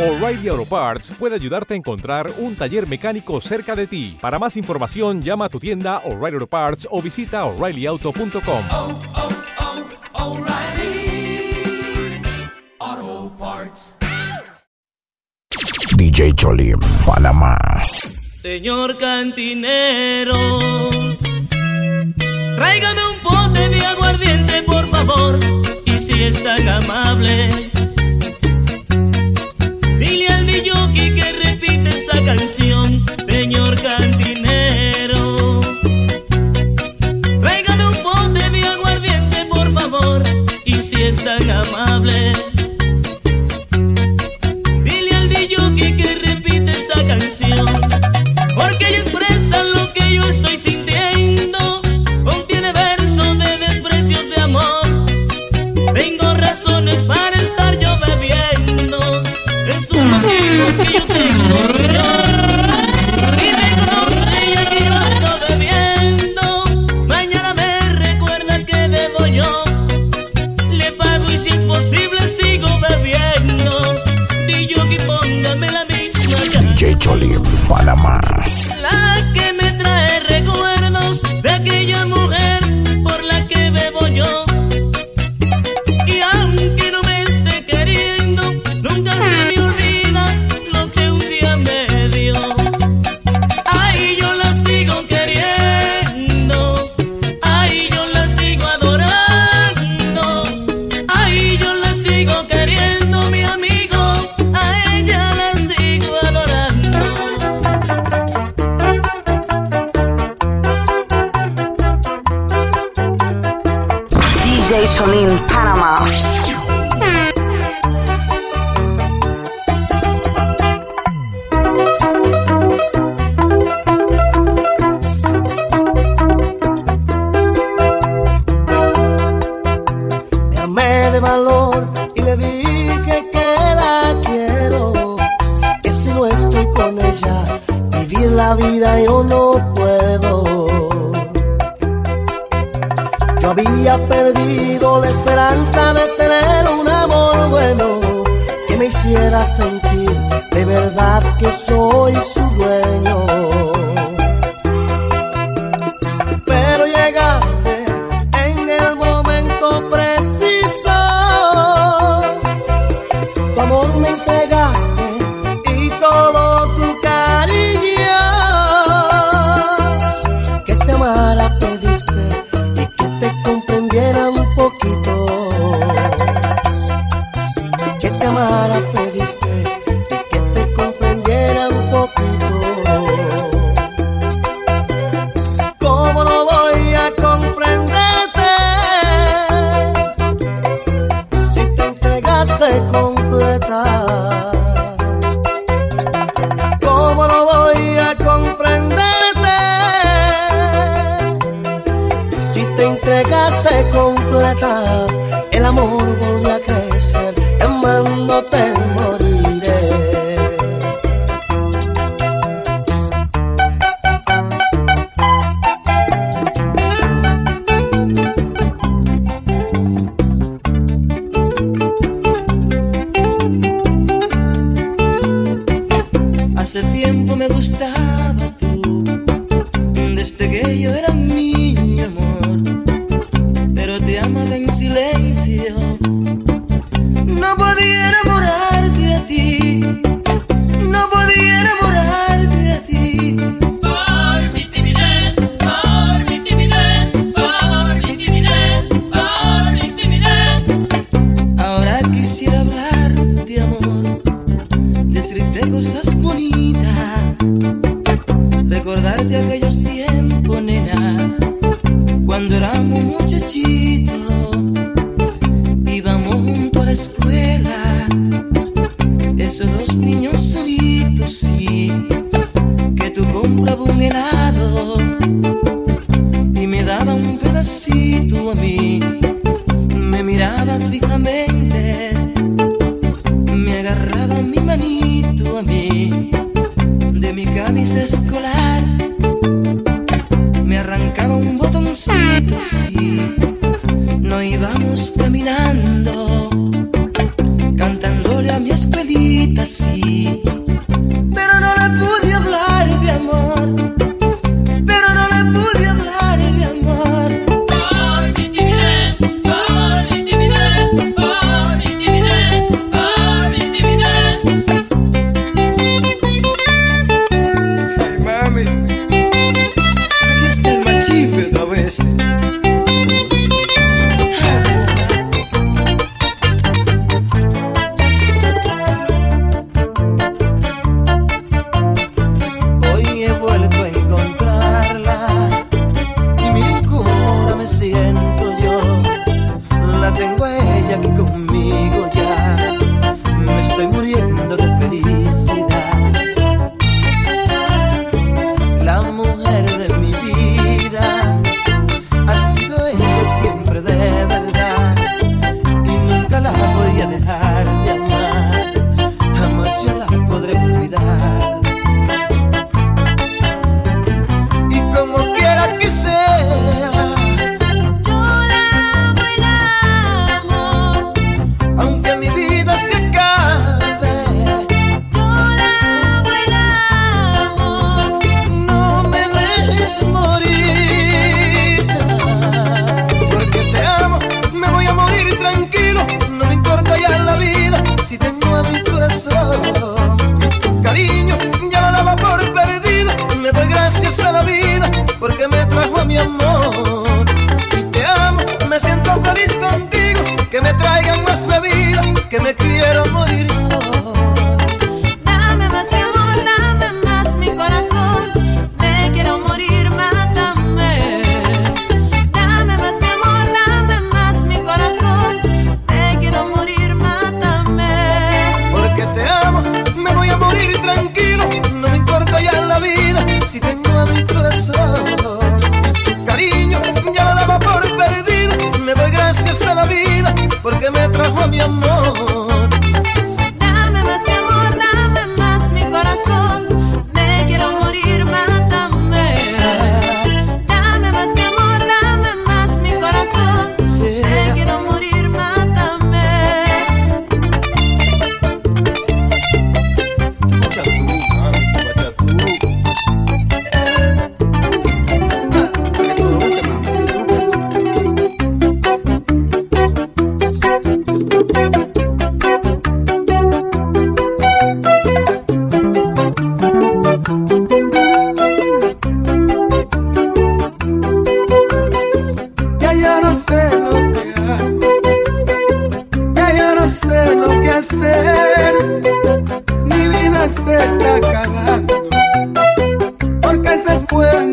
O'Reilly Auto Parts puede ayudarte a encontrar un taller mecánico cerca de ti. Para más información, llama a tu tienda O'Reilly Auto Parts o visita oreillyauto.com. Oh, oh, oh, DJ Cholim, Panamá. Señor cantinero, tráigame un pote de aguardiente, por favor. Y si es tan amable amable. Alama. la vida yo no puedo. Yo había perdido la esperanza de tener un amor bueno que me hiciera sentir de verdad que soy su dueño. completa, el amor volvió a crecer, amándote. tengo aquí conmigo. no sé lo que hacer. Mi vida se está acabando. Porque se fue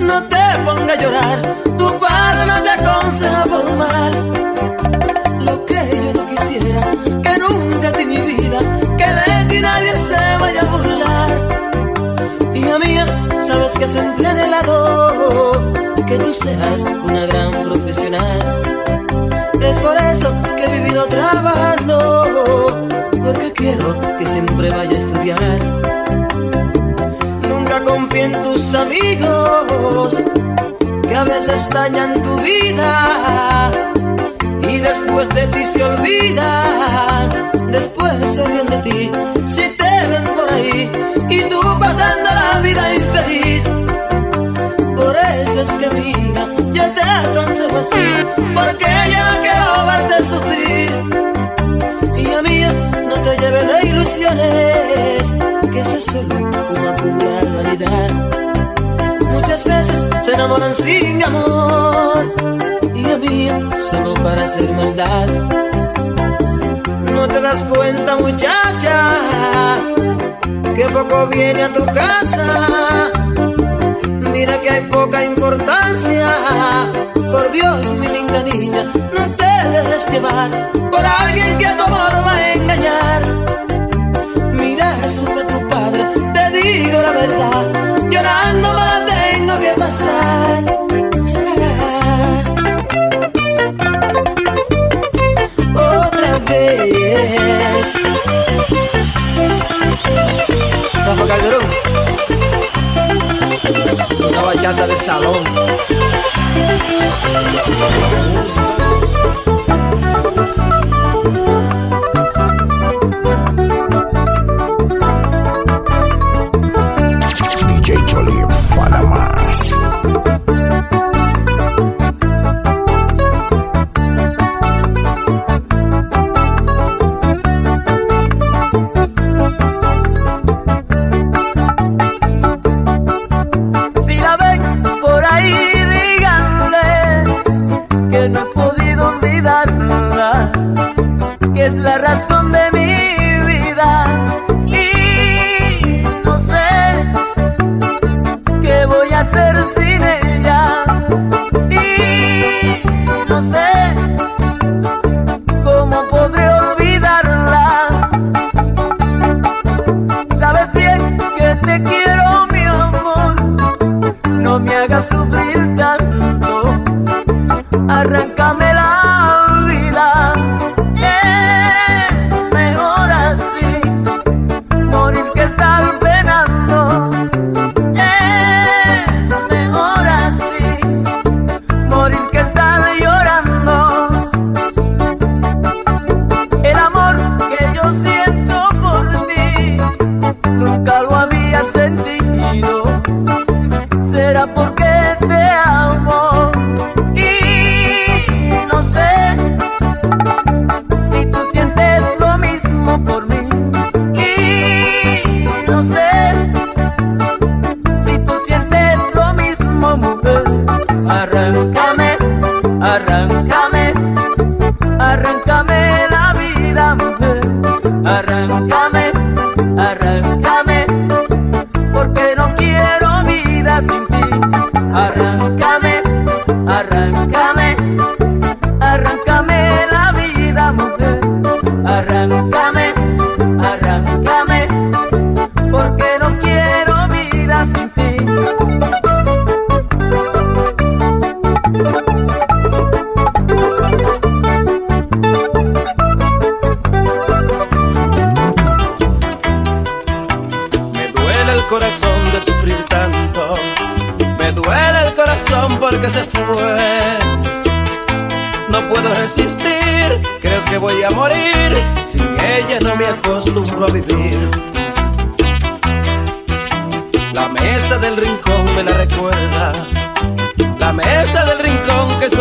no te ponga a llorar. Tu padre no te aconseja por mal. Lo que yo no quisiera, que nunca de mi vida, que de ti nadie se vaya a burlar. Hija mía, sabes que sentí anhelado que tú seas una gran profesional. Es por eso que he vivido trabajando, porque quiero que siempre vaya a estudiar. Nunca confíe en tus amigos, que a veces dañan tu vida y después de ti se olvidan, después se ríen de ti, si te ven por ahí y tú pasando la vida infeliz. Por eso es que mía, yo te aconsejo así, porque yo no quiero verte sufrir. Hija mía, no te lleves de ilusiones, que es solo una pura vanidad. Muchas veces se enamoran sin amor, hija mía, solo para hacer maldad. No te das cuenta, muchacha, que poco viene a tu casa. Mira que hay poca importancia. Por Dios, mi linda niña, no te dejes llevar por alguien que a tu amor va a engañar. Mira, te la verdad. Llorando me la tengo que pasar. Otra vez. Rafa Calderón. Una bachata de salón.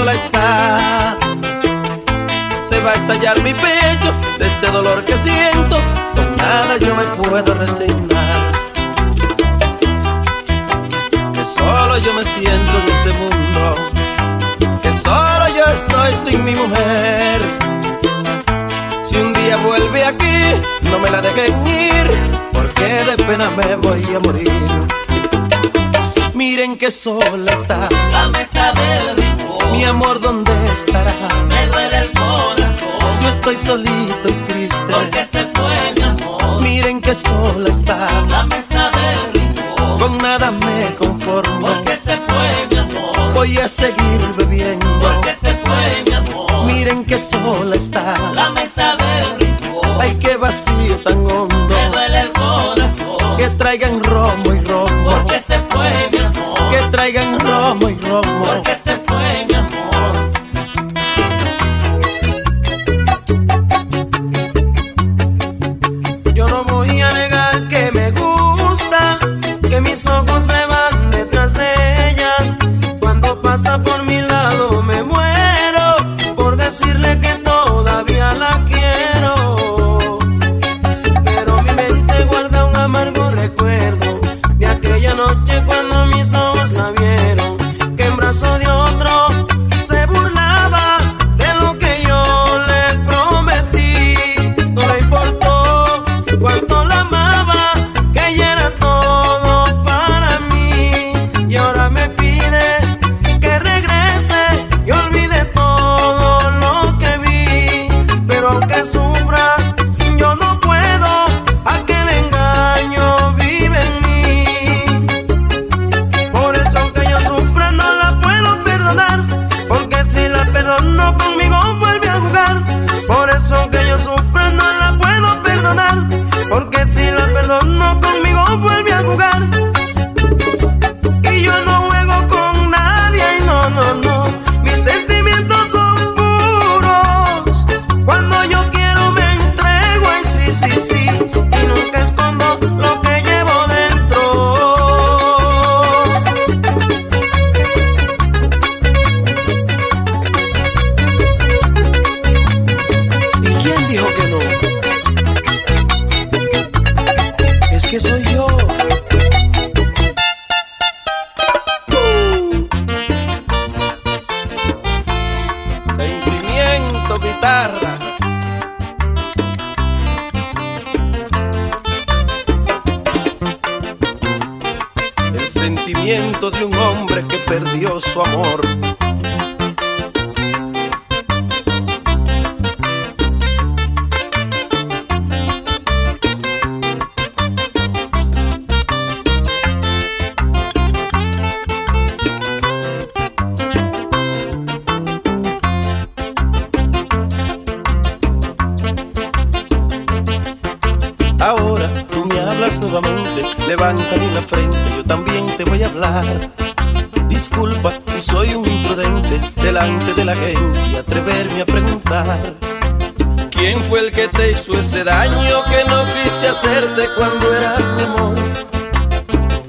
Sola está. Se va a estallar mi pecho de este dolor que siento. Con nada yo me puedo resignar. solo yo me siento en este mundo, que solo yo estoy sin mi mujer. Si un día vuelve aquí, no me la dejen ir, porque de pena me voy a morir. Miren que sola está La mesa del rincón. Mi amor, ¿dónde estará? Me duele el corazón. Yo estoy solito y triste. Porque se fue mi amor. Miren que sola está, La mesa del rincón. con nada me conformo. Porque se fue mi amor. Voy a seguir bebiendo. Porque se fue mi amor. Miren que sola está. La mesa del rincón. Ay, qué vacío tan hondo. Me duele el corazón. Que traigan romo y romo. Porque se fue mi amor. Que traigan romo y romo. Porque se fue yo también te voy a hablar. Disculpa si soy un imprudente delante de la gente y atreverme a preguntar. ¿Quién fue el que te hizo ese daño que no quise hacerte cuando eras mi amor?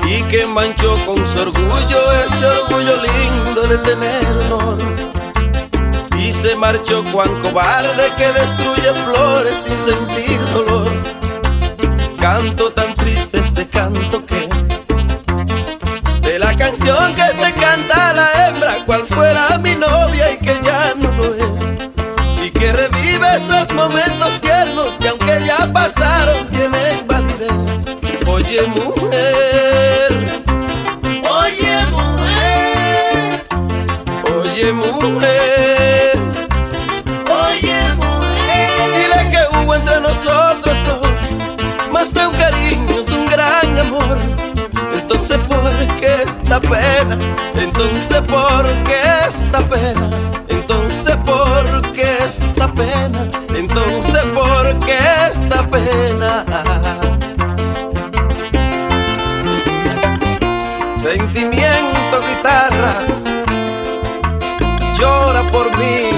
Y que manchó con su orgullo ese orgullo lindo de tener honor. Y se marchó cuán cobarde que destruye flores sin sentir dolor. Canto tan triste este canto que canción que se canta a la hembra, cual fuera mi novia y que ya no lo es. Y que revive esos momentos tiernos que aunque ya pasaron tienen validez. Oye mujer, Oye, mujer. oye mujer, Entonces, ¿por qué esta pena? Entonces, ¿por qué esta pena? Entonces, ¿por qué esta pena? Sentimiento, guitarra, llora por mí.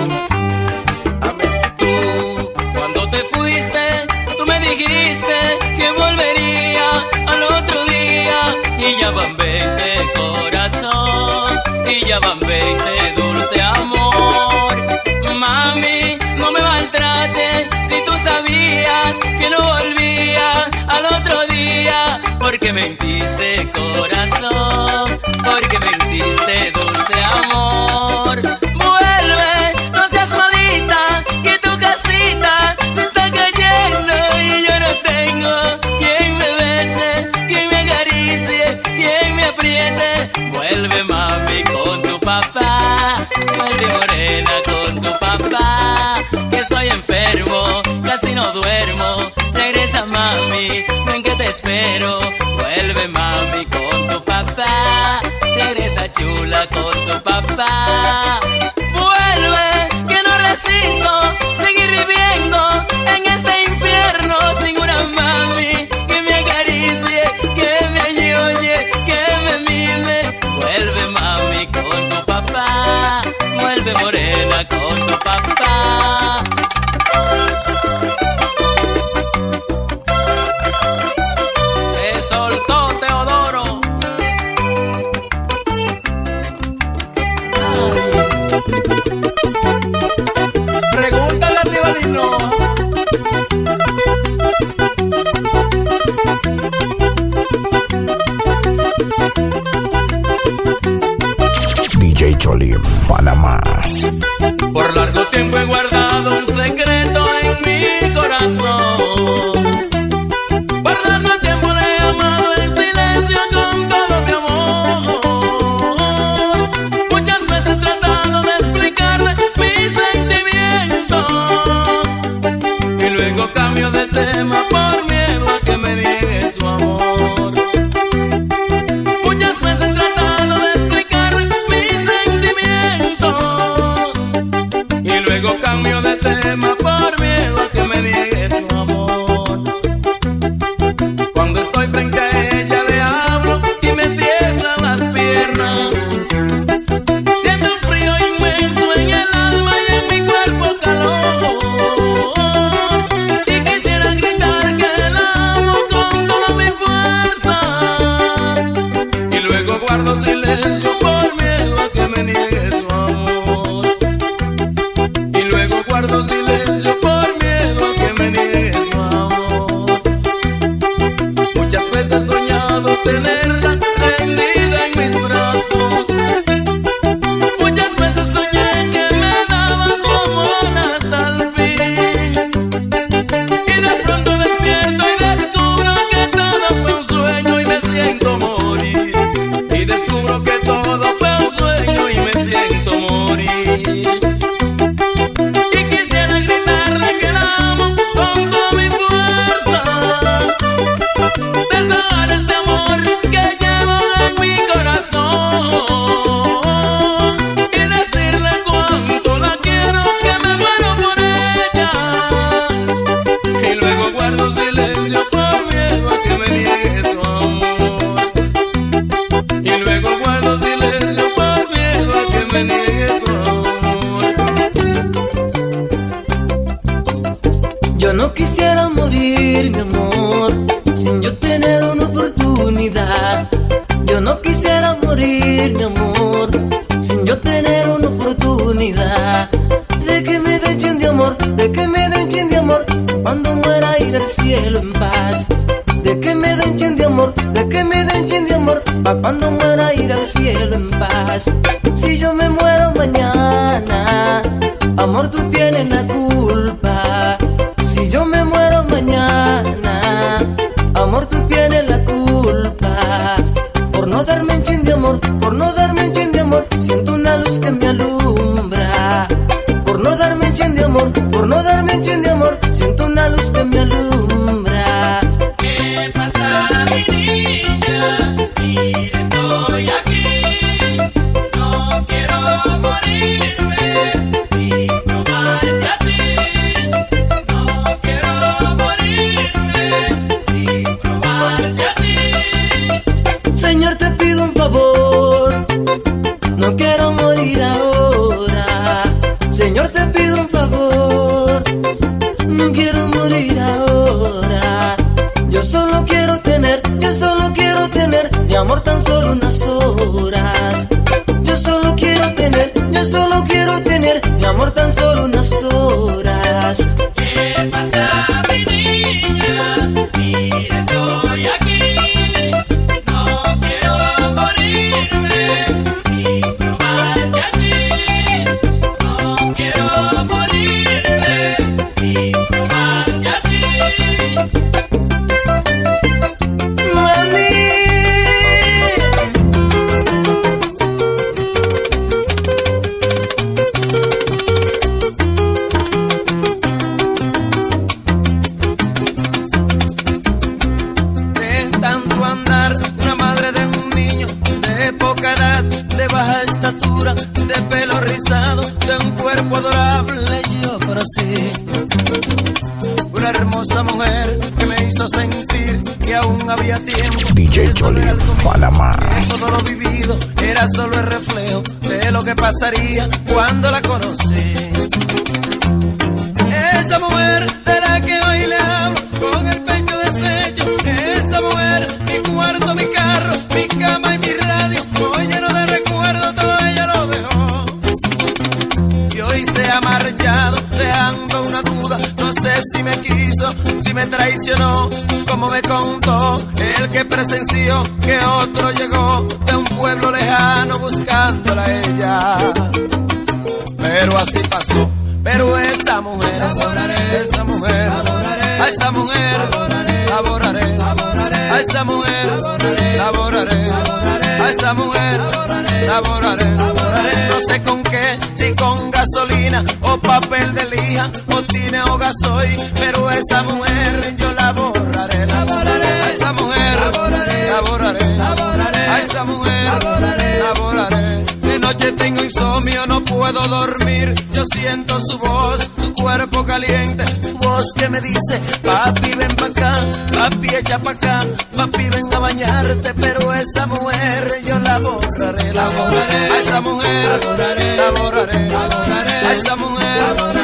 Tú, cuando te fuiste, tú me dijiste que volvería al otro día. Y ya van 20 corazón, y ya van 20, dulce amor. Mami, no me maltrates si tú sabías que no volvía al otro día. Porque mentiste, corazón. Porque chula con tu papá. Vuelve, que no resisto. tengo cambio de tema por el que presenció que otro llegó de un pueblo lejano buscándola a ella pero así pasó. Pero esa mujer, adoraré, esa mujer, a esa mujer, adoraré, a esa mujer, adoraré, a esa mujer, adoraré, no sé con qué, si con gasolina o papel de lija o tine o gasoil, pero esa mujer yo la borraré, la borraré, esa mujer, la borraré. De noche tengo insomnio, no puedo dormir. Yo siento su voz, su cuerpo caliente, su voz que me dice, papi ven pa' acá, papi echa pa' acá, papi ven a bañarte, pero esa mujer yo la borraré, la a esa mujer, la borraré, a esa mujer, la borraré,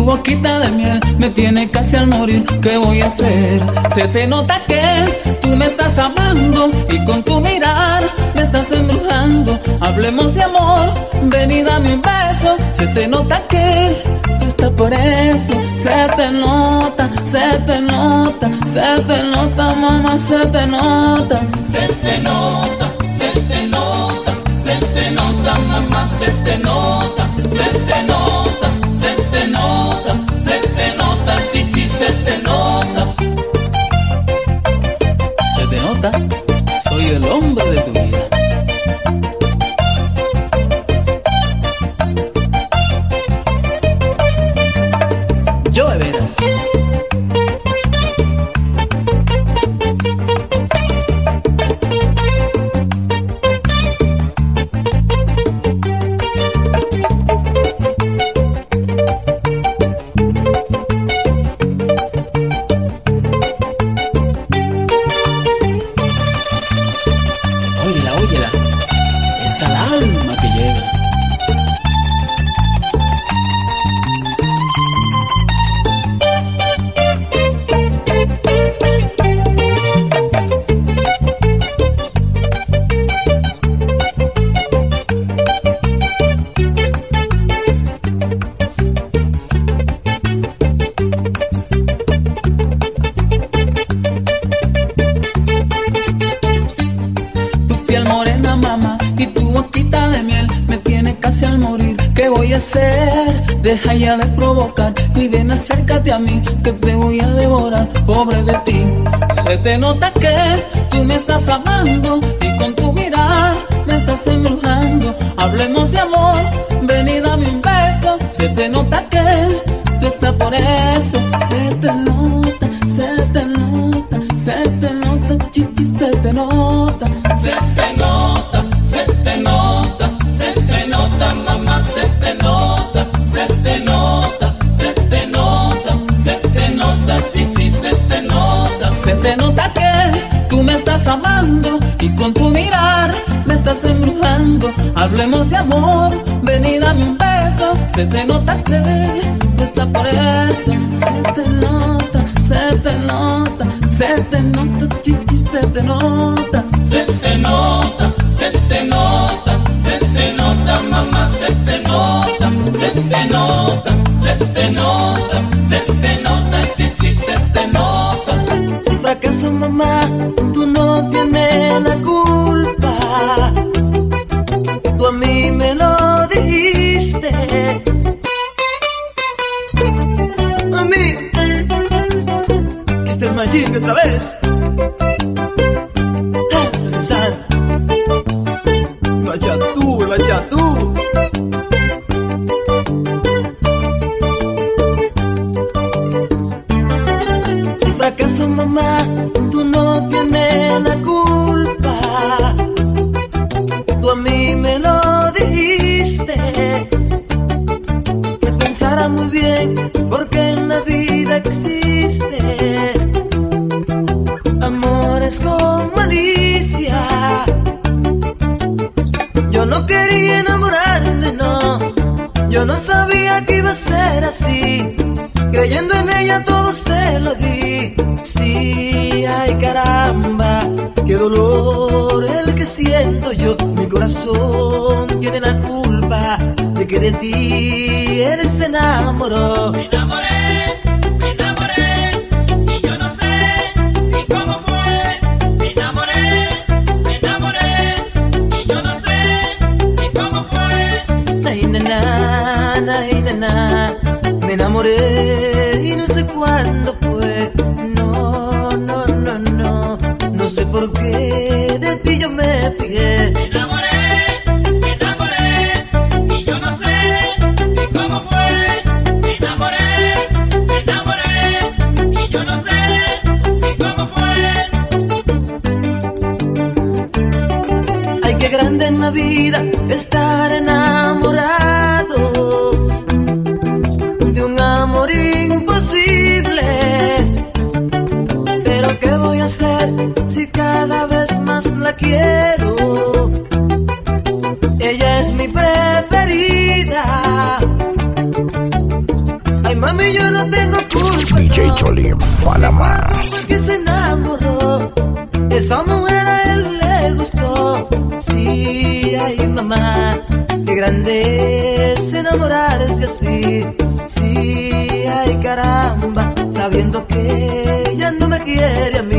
tu boquita de miel me tiene casi al morir. ¿Qué voy a hacer? Se te nota que tú me estás amando y con tu mirar me estás embrujando. Hablemos de amor, ven y dame beso. Se te nota que tú estás por eso. Se te nota, se te nota, se te nota, mamá, se te nota. Se te nota, Yo Se te nota que tú me estás amando y con tu mirar me estás embrujando. Hablemos de amor, ven y dame un beso. Se te nota que tú estás por eso. Se te y con tu mirar me estás embrujando. Hablemos de amor, ven y dame un beso. Se te nota que tú estás por eso. Se te nota, se te nota, se te nota, chichi, se te nota. Se te nota, se te nota, mí. Este es Magic otra vez. Me enamoré, me enamoré, y yo no sé ni cómo fue. Me enamoré, me enamoré, y yo no sé ni cómo fue. Ay, na, na, na, me enamoré. sabiendo que ella no me quiere a mí.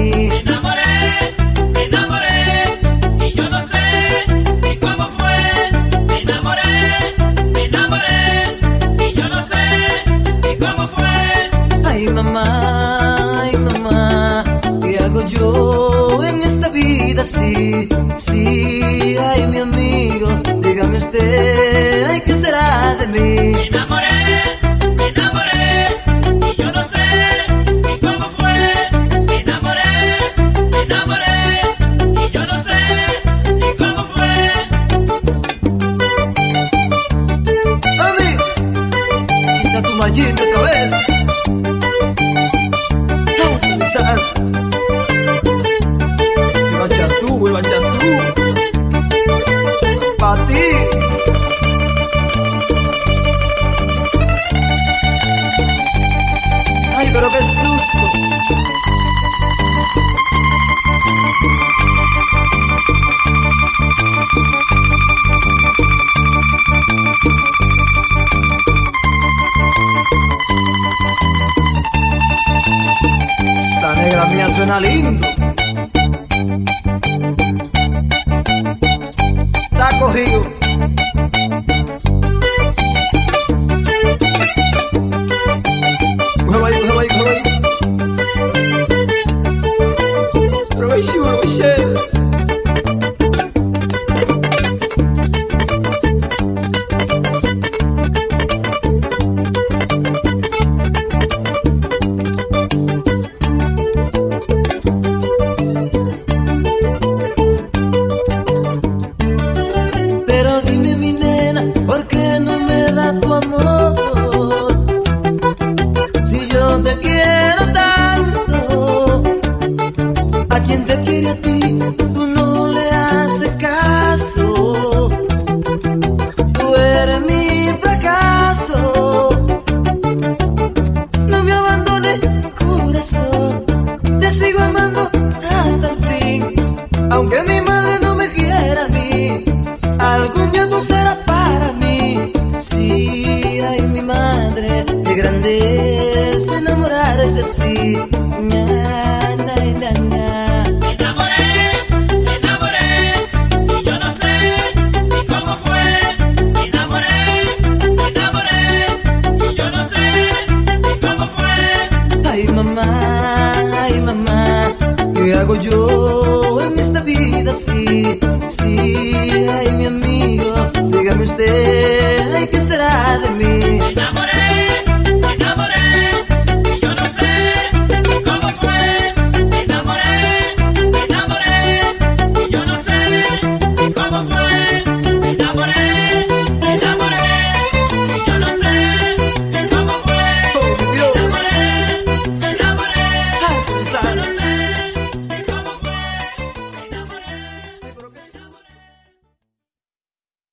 aunque